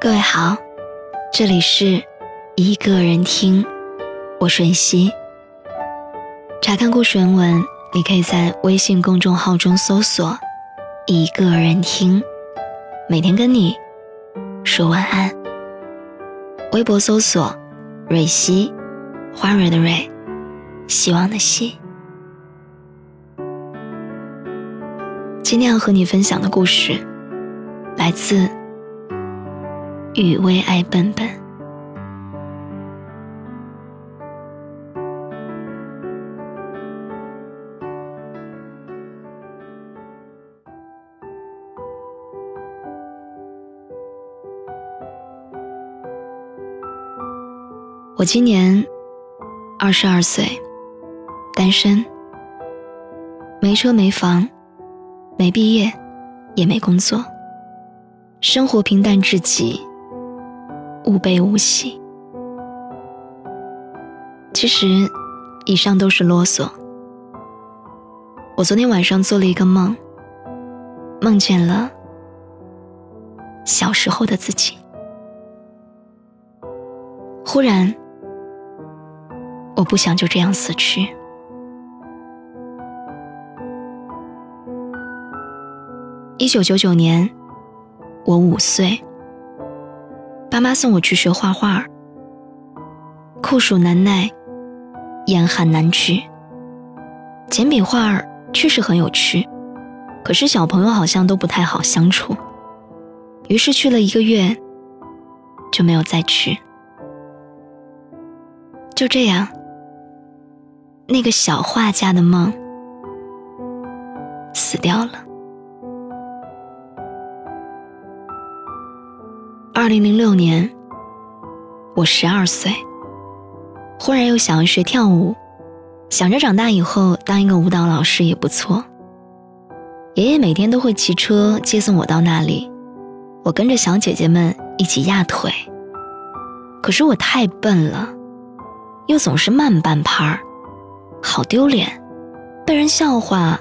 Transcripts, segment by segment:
各位好，这里是一个人听，我是熙。查看故事原文，你可以在微信公众号中搜索“一个人听”，每天跟你说晚安。微博搜索“蕊希”，花蕊的蕊，希望的希。今天要和你分享的故事，来自。与微爱笨笨。我今年二十二岁，单身，没车没房，没毕业，也没工作，生活平淡至极。无悲无喜。其实，以上都是啰嗦。我昨天晚上做了一个梦，梦见了小时候的自己。忽然，我不想就这样死去。一九九九年，我五岁。妈妈送我去学画画，酷暑难耐，严寒难去。简笔画确实很有趣，可是小朋友好像都不太好相处。于是去了一个月，就没有再去。就这样，那个小画家的梦死掉了。二零零六年，我十二岁，忽然又想要学跳舞，想着长大以后当一个舞蹈老师也不错。爷爷每天都会骑车接送我到那里，我跟着小姐姐们一起压腿。可是我太笨了，又总是慢半拍儿，好丢脸，被人笑话，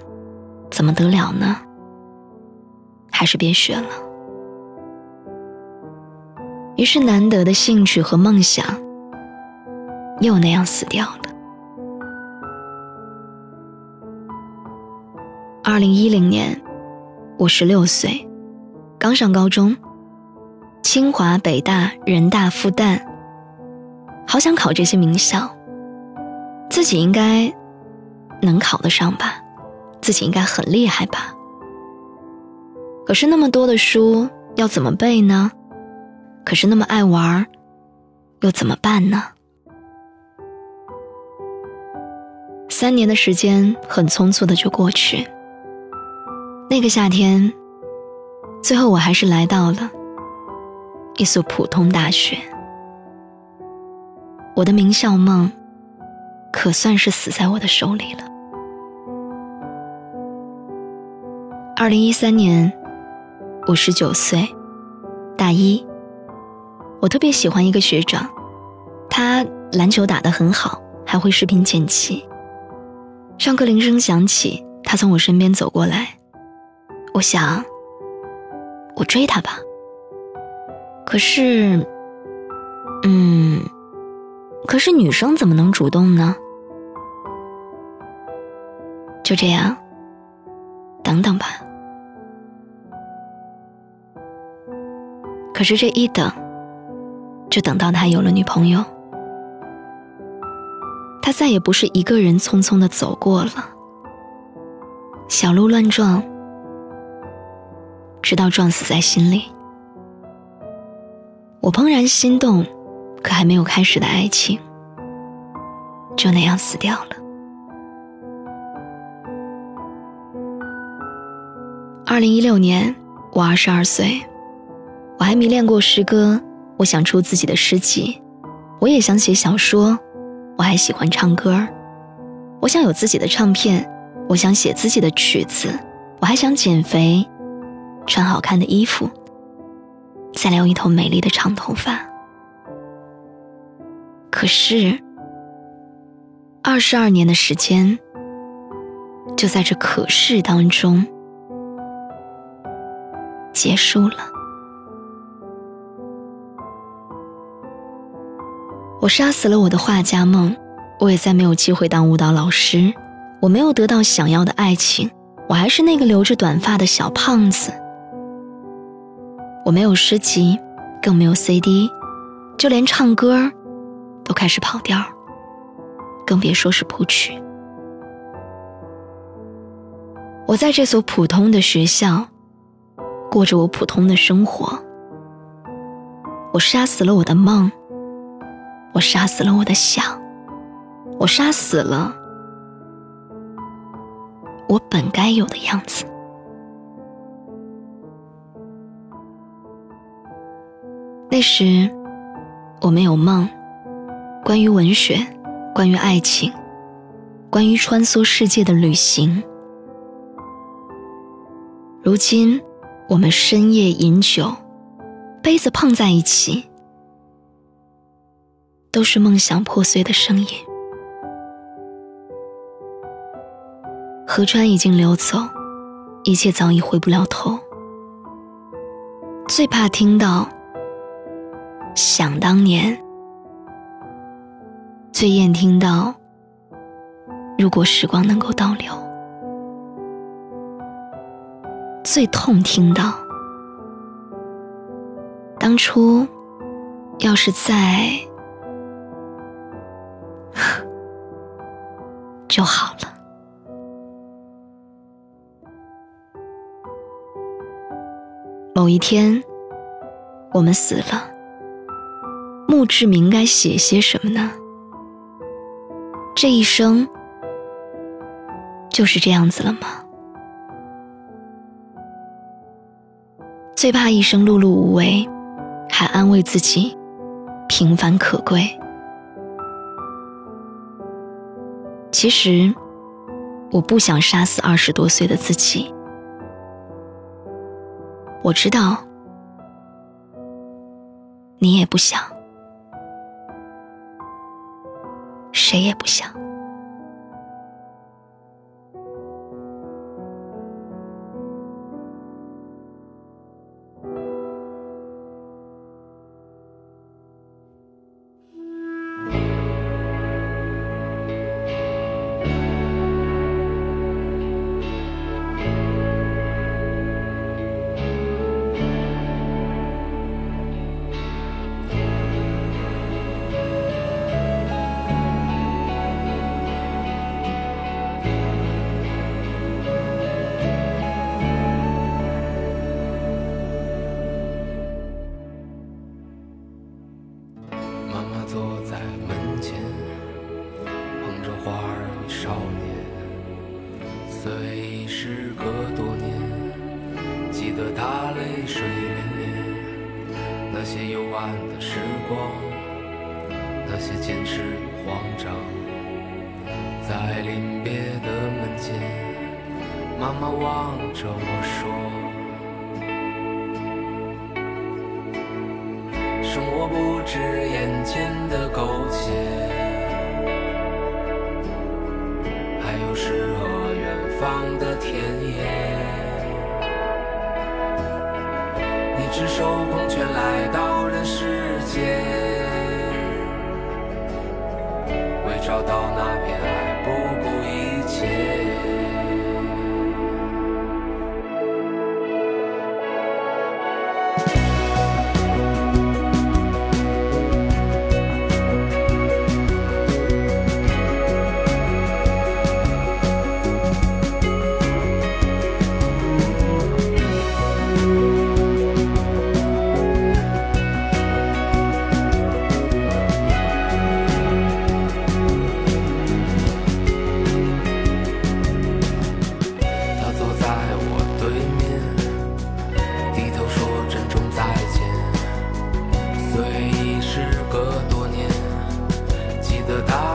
怎么得了呢？还是别学了。于是，难得的兴趣和梦想又那样死掉了。二零一零年，我十六岁，刚上高中，清华、北大、人大、复旦，好想考这些名校，自己应该能考得上吧，自己应该很厉害吧。可是那么多的书要怎么背呢？可是那么爱玩又怎么办呢？三年的时间很匆促的就过去。那个夏天，最后我还是来到了一所普通大学。我的名校梦，可算是死在我的手里了。二零一三年，我十九岁，大一。我特别喜欢一个学长，他篮球打得很好，还会视频剪辑。上课铃声响起，他从我身边走过来，我想，我追他吧。可是，嗯，可是女生怎么能主动呢？就这样，等等吧。可是这一等。就等到他有了女朋友，他再也不是一个人匆匆的走过了，小鹿乱撞，直到撞死在心里。我怦然心动，可还没有开始的爱情，就那样死掉了。二零一六年，我二十二岁，我还迷恋过诗歌。我想出自己的诗集，我也想写小说，我还喜欢唱歌我想有自己的唱片，我想写自己的曲子，我还想减肥，穿好看的衣服，再留一头美丽的长头发。可是，二十二年的时间，就在这可是当中结束了。我杀死了我的画家梦，我也再没有机会当舞蹈老师。我没有得到想要的爱情，我还是那个留着短发的小胖子。我没有诗集，更没有 CD，就连唱歌都开始跑调，更别说是谱曲。我在这所普通的学校，过着我普通的生活。我杀死了我的梦，我杀死了我的想，我杀死了我本该有的样子。那时，我没有梦，关于文学，关于爱情，关于穿梭世界的旅行。如今，我们深夜饮酒，杯子碰在一起，都是梦想破碎的声音。河川已经流走，一切早已回不了头。最怕听到想当年，最厌听到如果时光能够倒流。最痛听到，当初要是在就好了。某一天，我们死了，墓志铭该写些什么呢？这一生就是这样子了吗？最怕一生碌碌无为，还安慰自己平凡可贵。其实，我不想杀死二十多岁的自己。我知道，你也不想，谁也不想。那些坚持与慌张。在临别的门前，妈妈望着我说：“生活不止眼前的苟且，还有诗和远。”方的田野，你赤手空拳来到人世间，找到那片海的答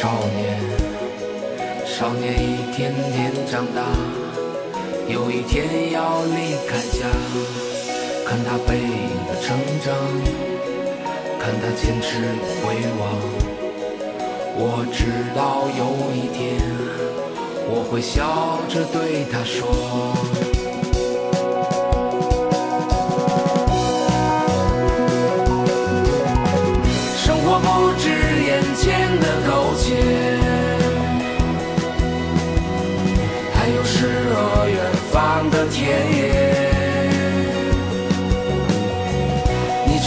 少年。少年一天天长大，有一天要离开家。看他背影的成长，看他坚持回望。我知道有一天，我会笑着对他说：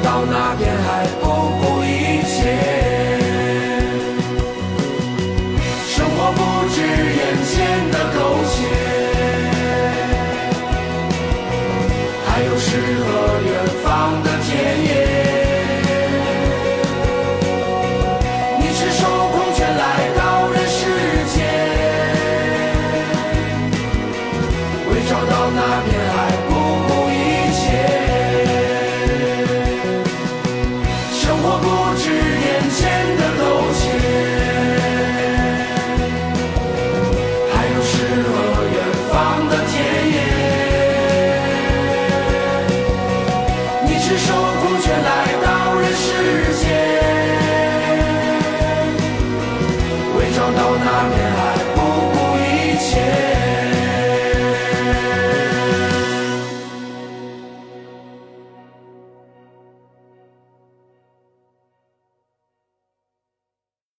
到那边。